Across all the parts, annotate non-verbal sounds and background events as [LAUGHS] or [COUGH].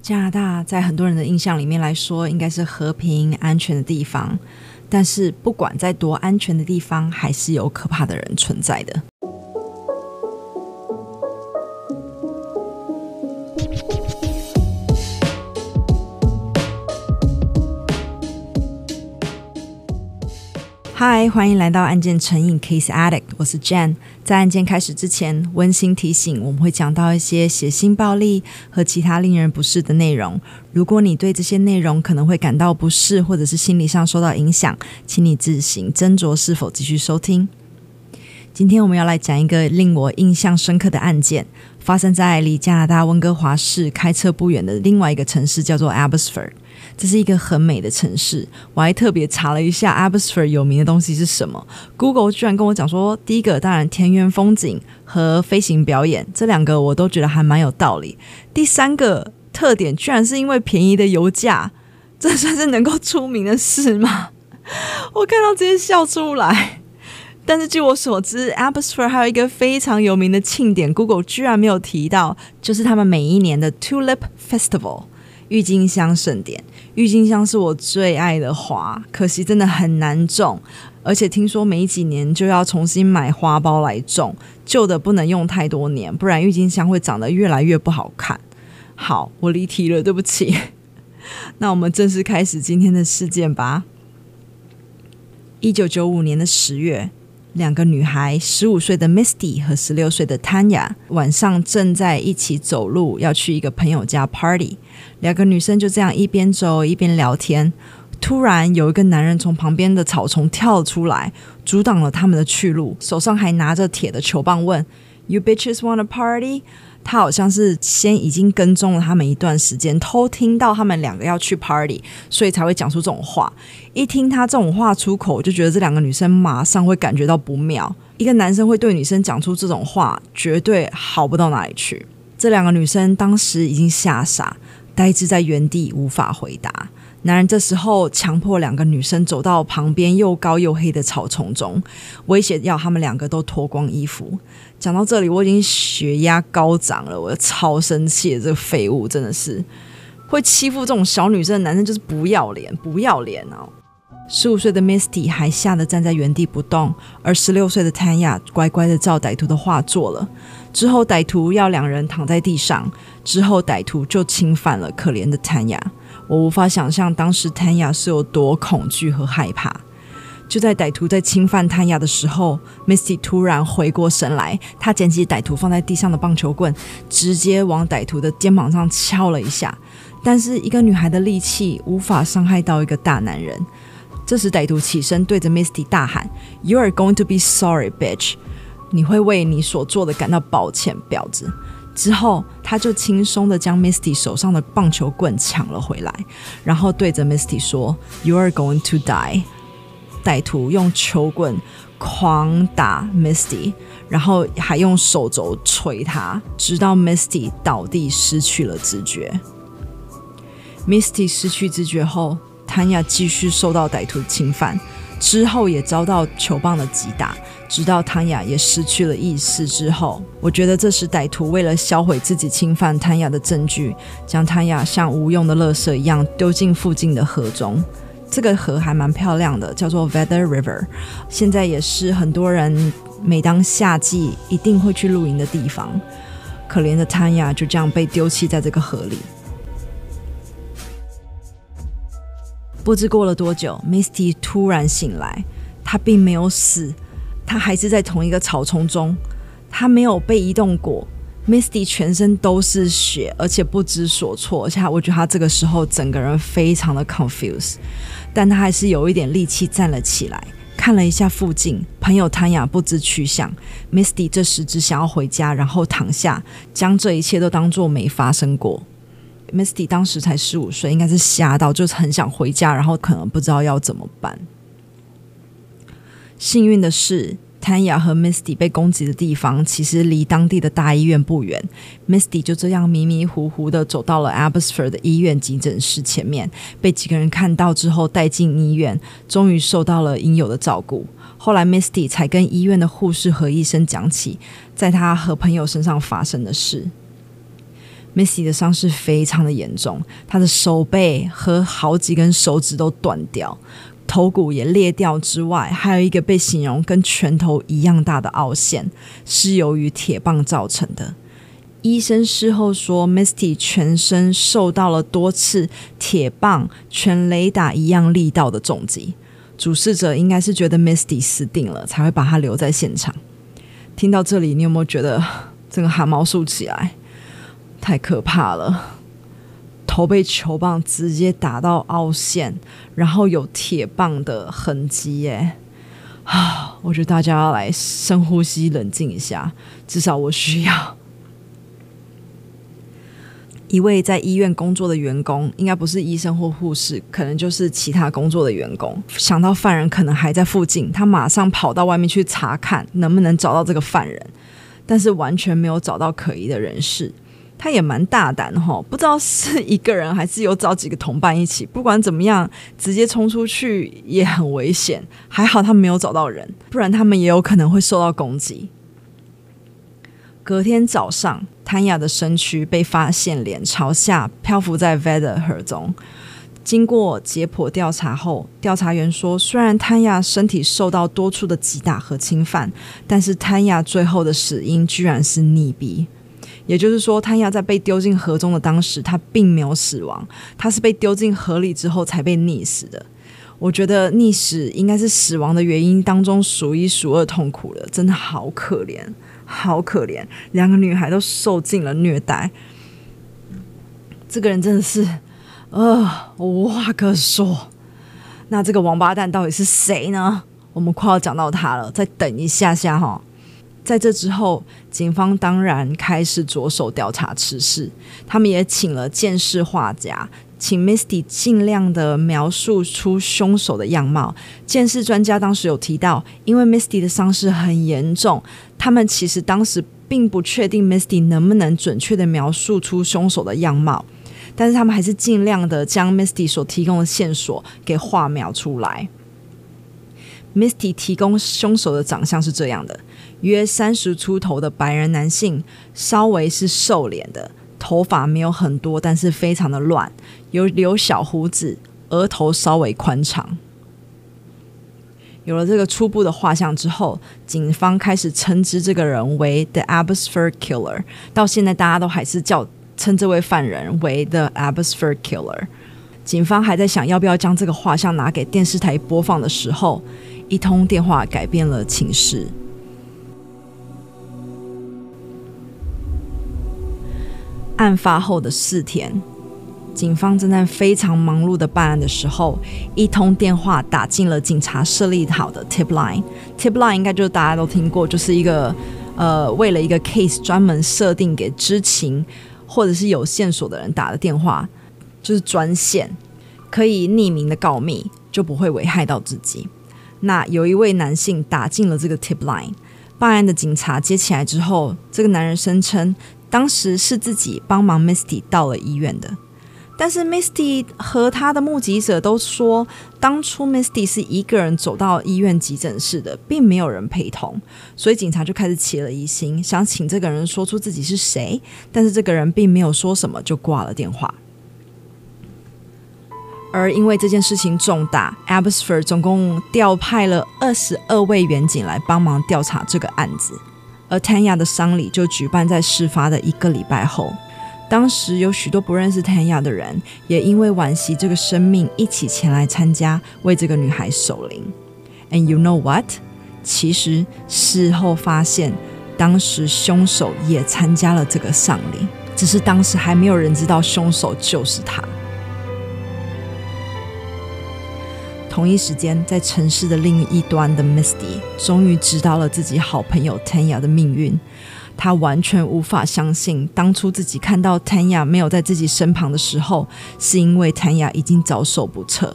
加拿大在很多人的印象里面来说，应该是和平安全的地方。但是，不管在多安全的地方，还是有可怕的人存在的。嗨，欢迎来到案件成瘾 Case Addict，我是 Jan。在案件开始之前，温馨提醒，我们会讲到一些血腥暴力和其他令人不适的内容。如果你对这些内容可能会感到不适，或者是心理上受到影响，请你自行斟酌是否继续收听。今天我们要来讲一个令我印象深刻的案件，发生在离加拿大温哥华市开车不远的另外一个城市，叫做 Abbotsford。这是一个很美的城市，我还特别查了一下 a b s f o r d 有名的东西是什么。Google 居然跟我讲说，第一个当然田园风景和飞行表演，这两个我都觉得还蛮有道理。第三个特点居然是因为便宜的油价，这算是能够出名的事吗？我看到直接笑出来。但是据我所知 a b s f o r d 还有一个非常有名的庆典，Google 居然没有提到，就是他们每一年的 Tulip Festival。郁金香盛典，郁金香是我最爱的花，可惜真的很难种，而且听说每几年就要重新买花苞来种，旧的不能用太多年，不然郁金香会长得越来越不好看。好，我离题了，对不起。[LAUGHS] 那我们正式开始今天的事件吧。一九九五年的十月。两个女孩，十五岁的 Misty 和十六岁的 Tanya，晚上正在一起走路，要去一个朋友家 party。两个女生就这样一边走一边聊天。突然，有一个男人从旁边的草丛跳出来，阻挡了他们的去路，手上还拿着铁的球棒，问：“You bitches want a party？” 他好像是先已经跟踪了他们一段时间，偷听到他们两个要去 party，所以才会讲出这种话。一听他这种话出口，我就觉得这两个女生马上会感觉到不妙。一个男生会对女生讲出这种话，绝对好不到哪里去。这两个女生当时已经吓傻，呆滞在原地，无法回答。男人这时候强迫两个女生走到旁边又高又黑的草丛中，威胁要他们两个都脱光衣服。讲到这里，我已经血压高涨了，我超生气，这个废物真的是会欺负这种小女生的男生，就是不要脸，不要脸哦！十五岁的 Misty 还吓得站在原地不动，而十六岁的 Tanya 乖乖的照歹徒的话做了。之后歹徒要两人躺在地上，之后歹徒就侵犯了可怜的 Tanya。我无法想象当时谭雅是有多恐惧和害怕。就在歹徒在侵犯谭雅的时候，Misty 突然回过神来，她捡起歹徒放在地上的棒球棍，直接往歹徒的肩膀上敲了一下。但是一个女孩的力气无法伤害到一个大男人。这时歹徒起身对着 Misty 大喊：“You are going to be sorry, bitch！” 你会为你所做的感到抱歉，婊子。之后，他就轻松的将 Misty 手上的棒球棍抢了回来，然后对着 Misty 说：“You are going to die。”歹徒用球棍狂打 Misty，然后还用手肘捶他，直到 Misty 倒地失去了知觉。Misty 失去知觉后谭雅继续受到歹徒侵犯。之后也遭到球棒的击打，直到汤雅也失去了意识之后，我觉得这时歹徒为了销毁自己侵犯汤雅的证据，将汤雅像无用的垃圾一样丢进附近的河中。这个河还蛮漂亮的，叫做 Feather River，现在也是很多人每当夏季一定会去露营的地方。可怜的汤雅就这样被丢弃在这个河里。不知过了多久，Misty 突然醒来，她并没有死，他还是在同一个草丛中，他没有被移动过。Misty 全身都是血，而且不知所措，而且我觉得他这个时候整个人非常的 confused，但他还是有一点力气站了起来，看了一下附近，朋友汤雅不知去向。Misty 这时只想要回家，然后躺下，将这一切都当做没发生过。Misty 当时才十五岁，应该是吓到，就是很想回家，然后可能不知道要怎么办。幸运的是，Tanya 和 Misty 被攻击的地方其实离当地的大医院不远。Misty 就这样迷迷糊糊的走到了 Abbotsford 的医院急诊室前面，被几个人看到之后带进医院，终于受到了应有的照顾。后来 Misty 才跟医院的护士和医生讲起，在他和朋友身上发生的事。Misty 的伤势非常的严重，她的手背和好几根手指都断掉，头骨也裂掉之外，还有一个被形容跟拳头一样大的凹陷，是由于铁棒造成的。医生事后说，Misty 全身受到了多次铁棒、全雷打一样力道的重击。主事者应该是觉得 Misty 死定了，才会把她留在现场。听到这里，你有没有觉得 [LAUGHS] 这个汗毛竖起来？太可怕了！头被球棒直接打到凹陷，然后有铁棒的痕迹耶！啊，[SIGHS] 我觉得大家要来深呼吸，冷静一下，至少我需要。[LAUGHS] 一位在医院工作的员工，应该不是医生或护士，可能就是其他工作的员工。想到犯人可能还在附近，他马上跑到外面去查看，能不能找到这个犯人，但是完全没有找到可疑的人士。他也蛮大胆哈，不知道是一个人还是有找几个同伴一起。不管怎么样，直接冲出去也很危险。还好他没有找到人，不然他们也有可能会受到攻击。隔天早上，谭雅的身躯被发现脸朝下漂浮在 Vedder 河中。经过解剖调查后，调查员说，虽然谭雅身体受到多处的击打和侵犯，但是谭雅最后的死因居然是溺毙。也就是说，谭雅在被丢进河中的当时，他并没有死亡，他是被丢进河里之后才被溺死的。我觉得溺死应该是死亡的原因当中数一数二痛苦的，真的好可怜。好可怜，两个女孩都受尽了虐待。这个人真的是，呃，我无话可说。那这个王八蛋到底是谁呢？我们快要讲到他了，再等一下下哈。在这之后，警方当然开始着手调查此事，他们也请了鉴识画家。请 Misty 尽量的描述出凶手的样貌。鉴识专家当时有提到，因为 Misty 的伤势很严重，他们其实当时并不确定 Misty 能不能准确的描述出凶手的样貌，但是他们还是尽量的将 Misty 所提供的线索给画描出来。Misty 提供凶手的长相是这样的：约三十出头的白人男性，稍微是瘦脸的。头发没有很多，但是非常的乱，有留小胡子，额头稍微宽敞。有了这个初步的画像之后，警方开始称之这个人为 The Abbotsford Killer。到现在，大家都还是叫称这位犯人为 The Abbotsford Killer。警方还在想要不要将这个画像拿给电视台播放的时候，一通电话改变了情势。案发后的四天，警方正在非常忙碌的办案的时候，一通电话打进了警察设立好的 tip line。tip line 应该就是大家都听过，就是一个呃为了一个 case 专门设定给知情或者是有线索的人打的电话，就是专线，可以匿名的告密，就不会危害到自己。那有一位男性打进了这个 tip line，办案的警察接起来之后，这个男人声称。当时是自己帮忙 Misty 到了医院的，但是 Misty 和他的目击者都说，当初 Misty 是一个人走到医院急诊室的，并没有人陪同，所以警察就开始起了疑心，想请这个人说出自己是谁，但是这个人并没有说什么就挂了电话。而因为这件事情重大，Abbotsford 总共调派了二十二位员警来帮忙调查这个案子。而 Tanya 的丧礼就举办在事发的一个礼拜后。当时有许多不认识 Tanya 的人，也因为惋惜这个生命，一起前来参加，为这个女孩守灵。And you know what？其实事后发现，当时凶手也参加了这个丧礼，只是当时还没有人知道凶手就是他。同一时间，在城市的另一端的 Misty 终于知道了自己好朋友 Tanya 的命运。他完全无法相信，当初自己看到 Tanya 没有在自己身旁的时候，是因为 Tanya 已经遭受不测。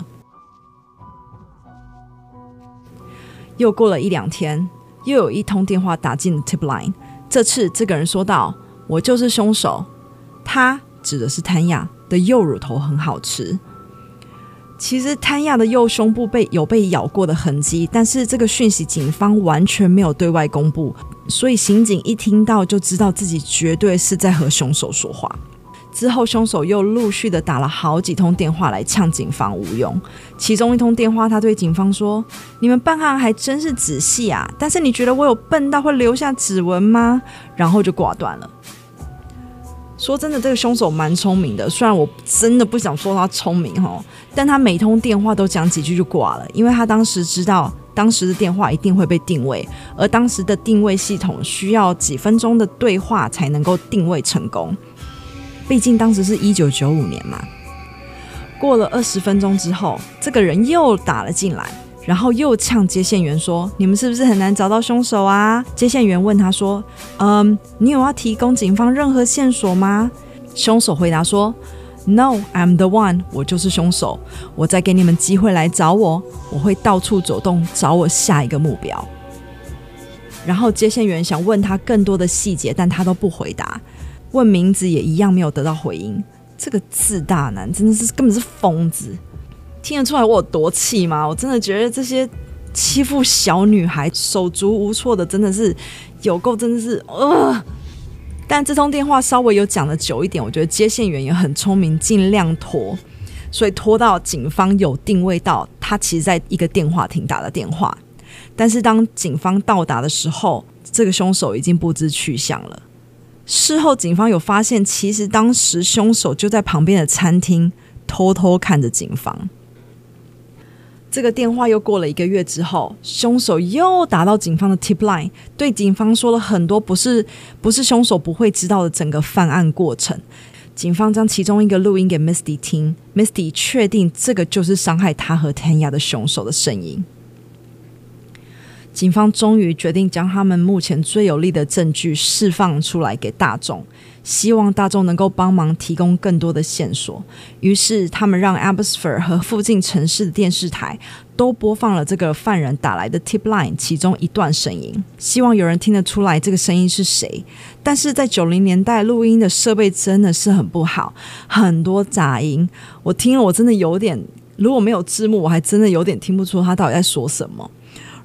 又过了一两天，又有一通电话打进 Tip Line。这次，这个人说道：“我就是凶手。”他指的是 Tanya 的右乳头很好吃。其实谭亚的右胸部被有被咬过的痕迹，但是这个讯息警方完全没有对外公布，所以刑警一听到就知道自己绝对是在和凶手说话。之后，凶手又陆续的打了好几通电话来呛警方无用。其中一通电话，他对警方说：“你们办案还真是仔细啊，但是你觉得我有笨到会留下指纹吗？”然后就挂断了。说真的，这个凶手蛮聪明的，虽然我真的不想说他聪明哈，但他每通电话都讲几句就挂了，因为他当时知道当时的电话一定会被定位，而当时的定位系统需要几分钟的对话才能够定位成功。毕竟当时是一九九五年嘛，过了二十分钟之后，这个人又打了进来，然后又呛接线员说：“你们是不是很难找到凶手啊？”接线员问他说：“嗯，你有要提供警方任何线索吗？”凶手回答说：“No, I'm the one，我就是凶手。我再给你们机会来找我，我会到处走动，找我下一个目标。”然后接线员想问他更多的细节，但他都不回答。问名字也一样没有得到回应，这个自大男真的是根本是疯子，听得出来我有多气吗？我真的觉得这些欺负小女孩手足无措的真的是有够，真的是呃。但这通电话稍微有讲的久一点，我觉得接线员也很聪明，尽量拖，所以拖到警方有定位到他其实在一个电话亭打的电话，但是当警方到达的时候，这个凶手已经不知去向了。事后，警方有发现，其实当时凶手就在旁边的餐厅偷偷看着警方。这个电话又过了一个月之后，凶手又打到警方的 tip line，对警方说了很多不是不是凶手不会知道的整个犯案过程。警方将其中一个录音给 Misty 听，Misty 确定这个就是伤害他和 Tanya 的凶手的声音。警方终于决定将他们目前最有力的证据释放出来给大众，希望大众能够帮忙提供更多的线索。于是，他们让 Abbotsford 和附近城市的电视台都播放了这个犯人打来的 tip line 其中一段声音，希望有人听得出来这个声音是谁。但是在九零年代录音的设备真的是很不好，很多杂音，我听了我真的有点，如果没有字幕，我还真的有点听不出他到底在说什么。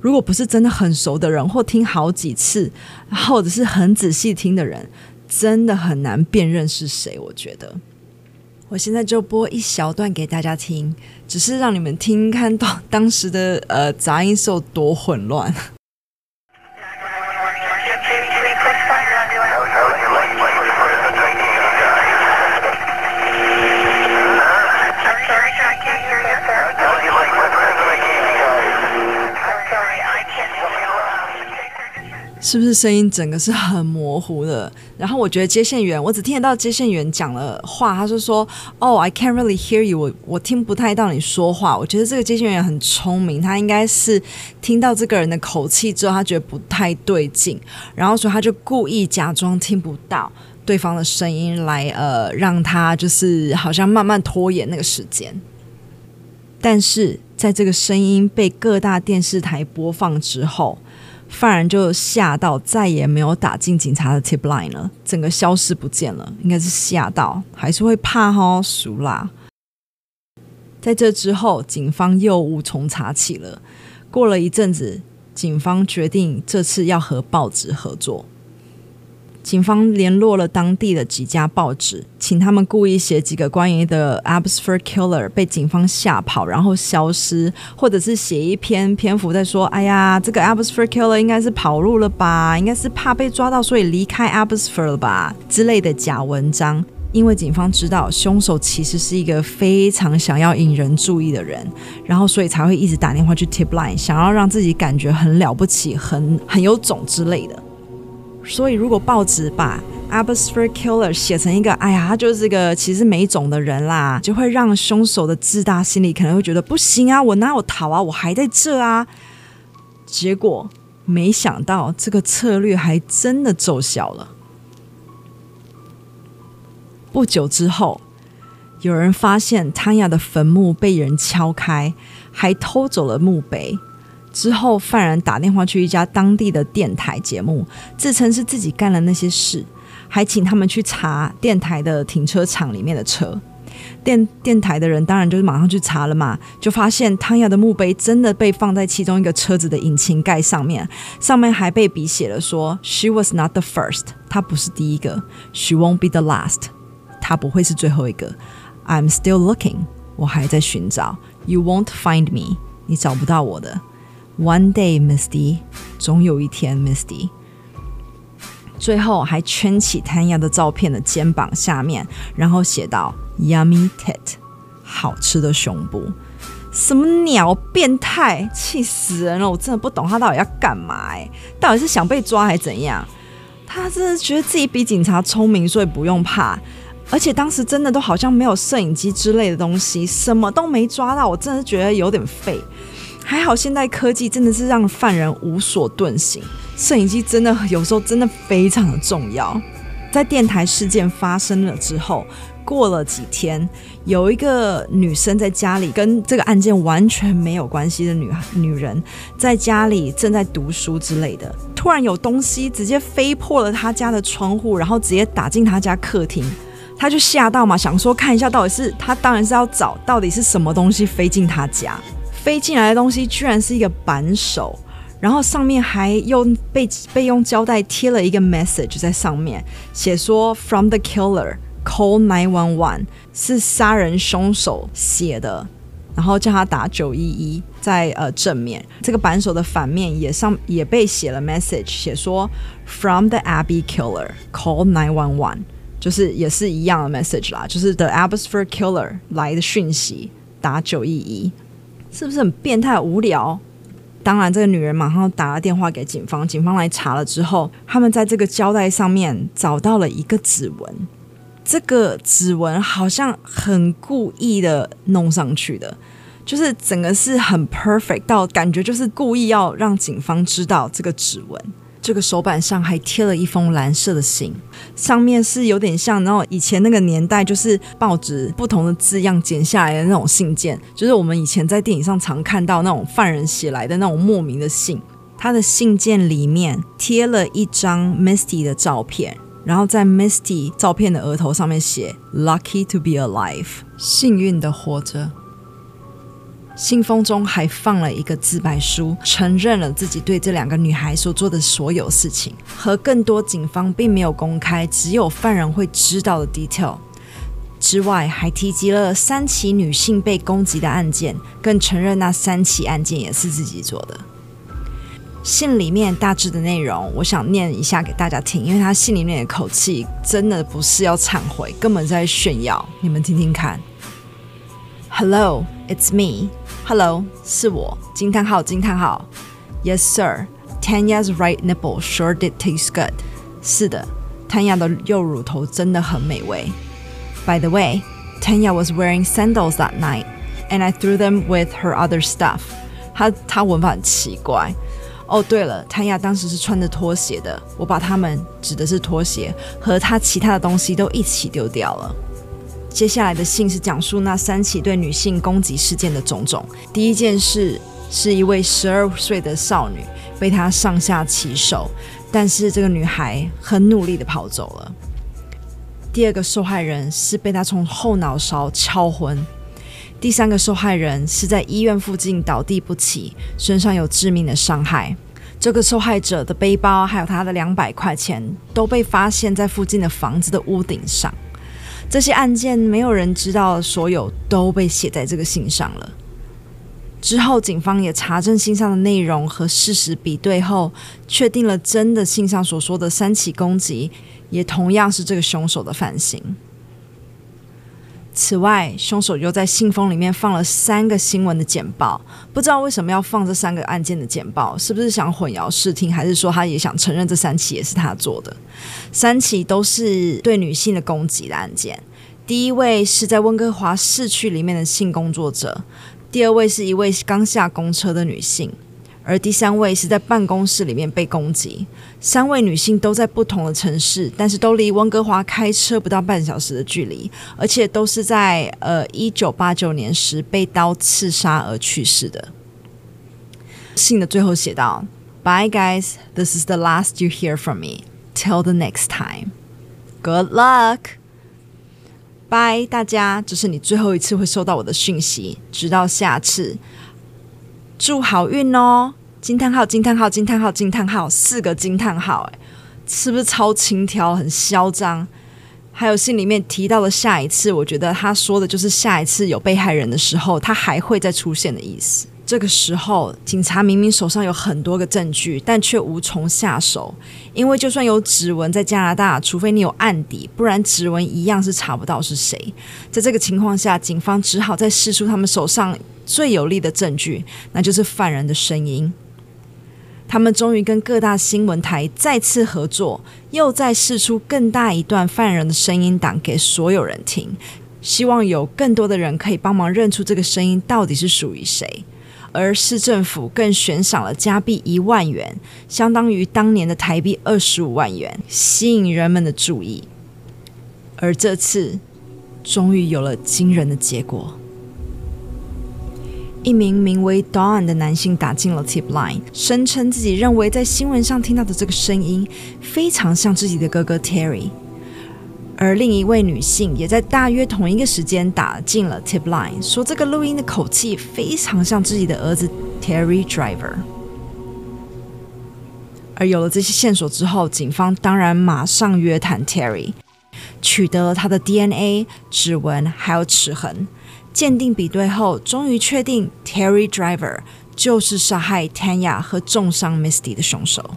如果不是真的很熟的人，或听好几次，或者是很仔细听的人，真的很难辨认是谁。我觉得，我现在就播一小段给大家听，只是让你们听看到 [LAUGHS] 当时的呃杂音是有多混乱。是不是声音整个是很模糊的？然后我觉得接线员，我只听得到接线员讲了话，他就说：“哦、，I can't really hear you，我我听不太到你说话。”我觉得这个接线员很聪明，他应该是听到这个人的口气之后，他觉得不太对劲，然后所以他就故意假装听不到对方的声音，来呃让他就是好像慢慢拖延那个时间。但是在这个声音被各大电视台播放之后。犯人就吓到，再也没有打进警察的 tip line 了，整个消失不见了。应该是吓到，还是会怕哈？熟啦。在这之后，警方又无从查起了。过了一阵子，警方决定这次要和报纸合作。警方联络了当地的几家报纸，请他们故意写几个关于的 Abbotsford Killer 被警方吓跑，然后消失，或者是写一篇篇幅在说：“哎呀，这个 Abbotsford Killer 应该是跑路了吧，应该是怕被抓到，所以离开 Abbotsford 了吧”之类的假文章。因为警方知道凶手其实是一个非常想要引人注意的人，然后所以才会一直打电话去 Tip Line，想要让自己感觉很了不起、很很有种之类的。所以，如果报纸把 Abbotsford Killer 写成一个，哎呀，他就是个其实没种的人啦，就会让凶手的自大心理可能会觉得不行啊，我哪有逃啊，我还在这啊。结果没想到这个策略还真的奏效了。不久之后，有人发现 Tanya 的坟墓被人敲开，还偷走了墓碑。之后，犯人打电话去一家当地的电台节目，自称是自己干了那些事，还请他们去查电台的停车场里面的车。电电台的人当然就是马上去查了嘛，就发现汤亚的墓碑真的被放在其中一个车子的引擎盖上面，上面还被笔写了说：“She was not the first，她不是第一个；She won't be the last，她不会是最后一个。I'm still looking，我还在寻找。You won't find me，你找不到我的。One day, Misty，总有一天，Misty。最后还圈起谭雅的照片的肩膀下面，然后写道 Yummy tit，好吃的胸部。什么鸟变态，气死人了！我真的不懂他到底要干嘛哎，到底是想被抓还是怎样？他是觉得自己比警察聪明，所以不用怕。而且当时真的都好像没有摄影机之类的东西，什么都没抓到，我真的觉得有点废。还好现代科技真的是让犯人无所遁形，摄影机真的有时候真的非常的重要。在电台事件发生了之后，过了几天，有一个女生在家里跟这个案件完全没有关系的女女人，在家里正在读书之类的，突然有东西直接飞破了她家的窗户，然后直接打进她家客厅，她就吓到嘛，想说看一下到底是，她当然是要找到底是什么东西飞进她家。飞进来的东西居然是一个扳手，然后上面还用被被用胶带贴了一个 message 在上面，写说 From the killer call nine one one 是杀人凶手写的，然后叫他打九一一，在呃正面这个扳手的反面也上也被写了 message，写说 From the Abbey killer call nine one one，就是也是一样的 message 啦，就是 The Abbotsford killer 来的讯息打九一一。是不是很变态无聊？当然，这个女人马上打了电话给警方，警方来查了之后，他们在这个胶带上面找到了一个指纹。这个指纹好像很故意的弄上去的，就是整个是很 perfect 到感觉就是故意要让警方知道这个指纹。这个手板上还贴了一封蓝色的信，上面是有点像那种以前那个年代，就是报纸不同的字样剪下来的那种信件，就是我们以前在电影上常看到那种犯人写来的那种莫名的信。他的信件里面贴了一张 Misty 的照片，然后在 Misty 照片的额头上面写 “Lucky to be alive”，幸运的活着。信封中还放了一个自白书，承认了自己对这两个女孩所做的所有事情，和更多警方并没有公开、只有犯人会知道的 detail 之外，还提及了三起女性被攻击的案件，更承认那三起案件也是自己做的。信里面大致的内容，我想念一下给大家听，因为他信里面的口气真的不是要忏悔，根本在炫耀。你们听听看。Hello, it's me. Hello，是我。惊叹号！惊叹号！Yes, sir. Tanya's right nipple sure did taste good. 是的，Tanya 的右乳头真的很美味。By the way, Tanya was wearing sandals that night, and I threw them with her other stuff. 她她文法很奇怪。哦，对了，Tanya 当时是穿着拖鞋的，我把它们指的是拖鞋和她其他的东西都一起丢掉了。接下来的信是讲述那三起对女性攻击事件的种种。第一件事是一位十二岁的少女被他上下其手，但是这个女孩很努力地跑走了。第二个受害人是被他从后脑勺敲昏。第三个受害人是在医院附近倒地不起，身上有致命的伤害。这个受害者的背包还有他的两百块钱都被发现在附近的房子的屋顶上。这些案件没有人知道，所有都被写在这个信上了。之后，警方也查证信上的内容和事实比对后，确定了真的信上所说的三起攻击，也同样是这个凶手的犯行。此外，凶手又在信封里面放了三个新闻的简报，不知道为什么要放这三个案件的简报，是不是想混淆视听，还是说他也想承认这三起也是他做的？三起都是对女性的攻击的案件。第一位是在温哥华市区里面的性工作者，第二位是一位刚下公车的女性。而第三位是在办公室里面被攻击，三位女性都在不同的城市，但是都离温哥华开车不到半小时的距离，而且都是在呃一九八九年时被刀刺杀而去世的。信的最后写道：“Bye guys, this is the last you hear from me. Till the next time. Good luck. Bye，大家，这是你最后一次会收到我的讯息，直到下次。祝好运哦！”惊叹号！惊叹号！惊叹号！惊叹号！四个惊叹号！哎，是不是超轻佻、很嚣张？还有信里面提到的下一次，我觉得他说的就是下一次有被害人的时候，他还会再出现的意思。这个时候，警察明明手上有很多个证据，但却无从下手，因为就算有指纹在加拿大，除非你有案底，不然指纹一样是查不到是谁。在这个情况下，警方只好再试出他们手上最有力的证据，那就是犯人的声音。他们终于跟各大新闻台再次合作，又再试出更大一段犯人的声音档给所有人听，希望有更多的人可以帮忙认出这个声音到底是属于谁。而市政府更悬赏了加币一万元，相当于当年的台币二十五万元，吸引人们的注意。而这次，终于有了惊人的结果。一名名为 Don 的男性打进了 Tip Line，声称自己认为在新闻上听到的这个声音非常像自己的哥哥 Terry。而另一位女性也在大约同一个时间打进了 Tip Line，说这个录音的口气非常像自己的儿子 Terry Driver。而有了这些线索之后，警方当然马上约谈 Terry，取得了他的 DNA、指纹还有齿痕。鉴定比对后，终于确定 Terry Driver 就是杀害 Tanya 和重伤 Misty 的凶手。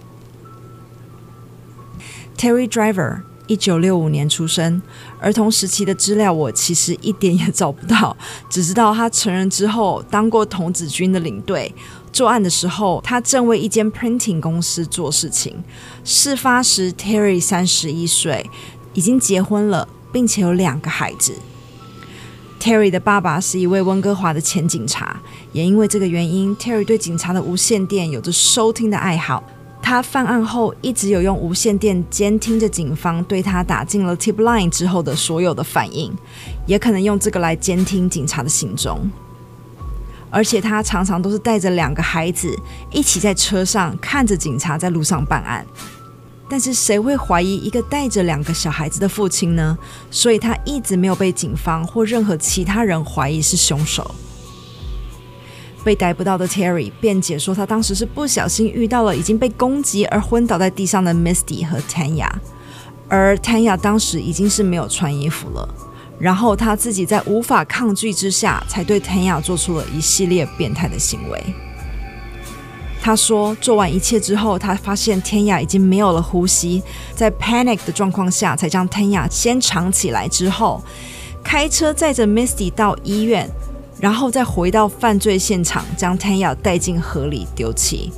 Terry Driver 一九六五年出生，儿童时期的资料我其实一点也找不到，[LAUGHS] 只知道他成人之后当过童子军的领队。作案的时候，他正为一间 printing 公司做事情。事发时，Terry 三十一岁，已经结婚了，并且有两个孩子。Terry 的爸爸是一位温哥华的前警察，也因为这个原因，Terry 对警察的无线电有着收听的爱好。他犯案后一直有用无线电监听着警方对他打进了 Tip Line 之后的所有的反应，也可能用这个来监听警察的行踪。而且他常常都是带着两个孩子一起在车上看着警察在路上办案。但是谁会怀疑一个带着两个小孩子的父亲呢？所以他一直没有被警方或任何其他人怀疑是凶手。被逮捕到的 Terry 辩解说，他当时是不小心遇到了已经被攻击而昏倒在地上的 Misty 和 Tanya，而 Tanya 当时已经是没有穿衣服了。然后他自己在无法抗拒之下，才对 Tanya 做出了一系列变态的行为。他说，做完一切之后，他发现 Tanya 已经没有了呼吸，在 panic 的状况下，才将 Tanya 先藏起来，之后开车载着 Misty 到医院，然后再回到犯罪现场，将 Tanya 带进河里丢弃。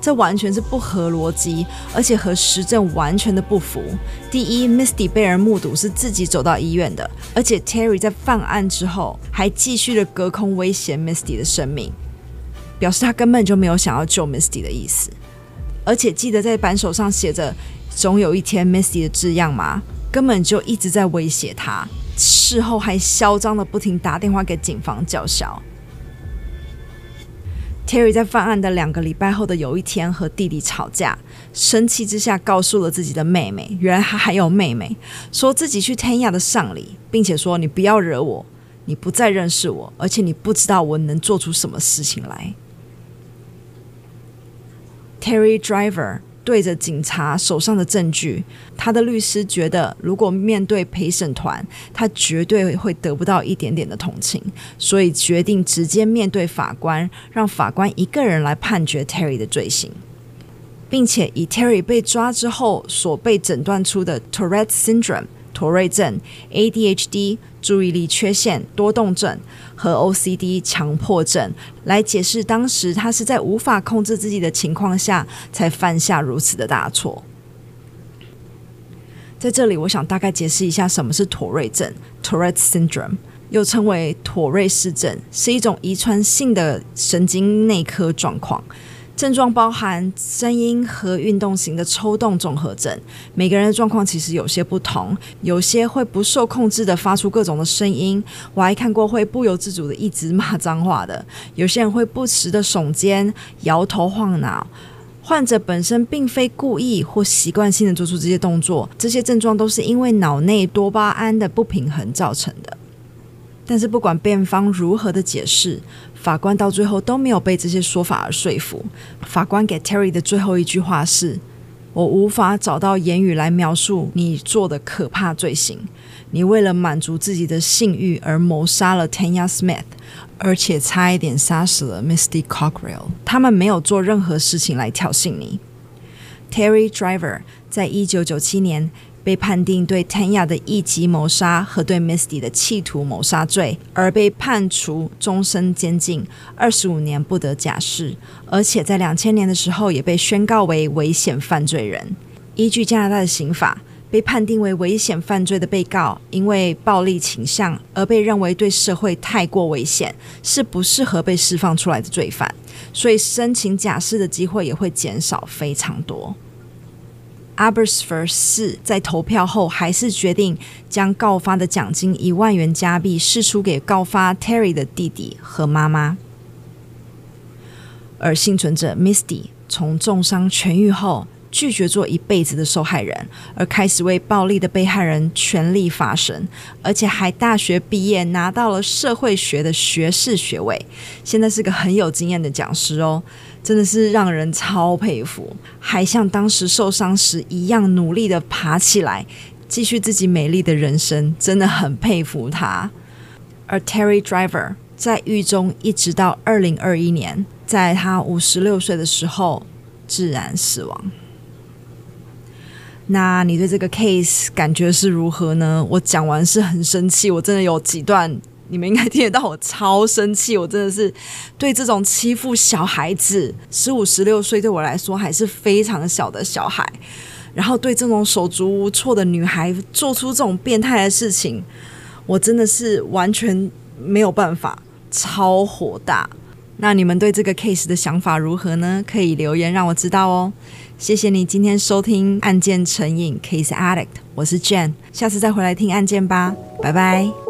这完全是不合逻辑，而且和实证完全的不符。第一，Misty 被人目睹是自己走到医院的，而且 Terry 在犯案之后还继续的隔空威胁 Misty 的生命。表示他根本就没有想要救 Misty 的意思，而且记得在扳手上写着“总有一天 Misty” 的字样吗？根本就一直在威胁他。事后还嚣张的不停打电话给警方叫嚣。Terry 在犯案的两个礼拜后的有一天和弟弟吵架，生气之下告诉了自己的妹妹，原来他还有妹妹，说自己去 Tanya 的丧礼，并且说：“你不要惹我，你不再认识我，而且你不知道我能做出什么事情来。” Terry Driver 对着警察手上的证据，他的律师觉得，如果面对陪审团，他绝对会得不到一点点的同情，所以决定直接面对法官，让法官一个人来判决 Terry 的罪行，并且以 Terry 被抓之后所被诊断出的 Tourette Syndrome。妥瑞症、ADHD、注意力缺陷、多动症和 OCD 强迫症，来解释当时他是在无法控制自己的情况下才犯下如此的大错。在这里，我想大概解释一下什么是妥瑞症 （Tourette Syndrome），又称为妥瑞氏症，是一种遗传性的神经内科状况。症状包含声音和运动型的抽动综合症。每个人的状况其实有些不同，有些会不受控制的发出各种的声音。我还看过会不由自主的一直骂脏话的。有些人会不时的耸肩、摇头晃脑。患者本身并非故意或习惯性的做出这些动作，这些症状都是因为脑内多巴胺的不平衡造成的。但是不管辩方如何的解释，法官到最后都没有被这些说法而说服。法官给 Terry 的最后一句话是：“我无法找到言语来描述你做的可怕罪行。你为了满足自己的性欲而谋杀了 Tanya Smith，而且差一点杀死了 Misty Cockerill。他们没有做任何事情来挑衅你。Terry Driver 在一九九七年被判定对 Tanya 的一级谋杀和对 Misty 的企图谋杀罪，而被判处终身监禁，二十五年不得假释，而且在两千年的时候也被宣告为危险犯罪人。依据加拿大的刑法，被判定为危险犯罪的被告，因为暴力倾向而被认为对社会太过危险，是不适合被释放出来的罪犯，所以申请假释的机会也会减少非常多。Abbotsford 市在投票后还是决定将告发的奖金一万元加币释出给告发 Terry 的弟弟和妈妈，而幸存者 Misty 从重伤痊愈后，拒绝做一辈子的受害人，而开始为暴力的被害人全力发声，而且还大学毕业拿到了社会学的学士学位，现在是个很有经验的讲师哦，真的是让人超佩服，还像当时受伤时一样努力的爬起来，继续自己美丽的人生，真的很佩服他。而 Terry Driver 在狱中一直到二零二一年，在他五十六岁的时候自然死亡。那你对这个 case 感觉是如何呢？我讲完是很生气，我真的有几段你们应该听得到，我超生气，我真的是对这种欺负小孩子，十五、十六岁对我来说还是非常小的小孩，然后对这种手足无措的女孩做出这种变态的事情，我真的是完全没有办法，超火大。那你们对这个 case 的想法如何呢？可以留言让我知道哦。谢谢你今天收听案件成瘾 Case Addict，我是 Jen，下次再回来听案件吧，拜拜。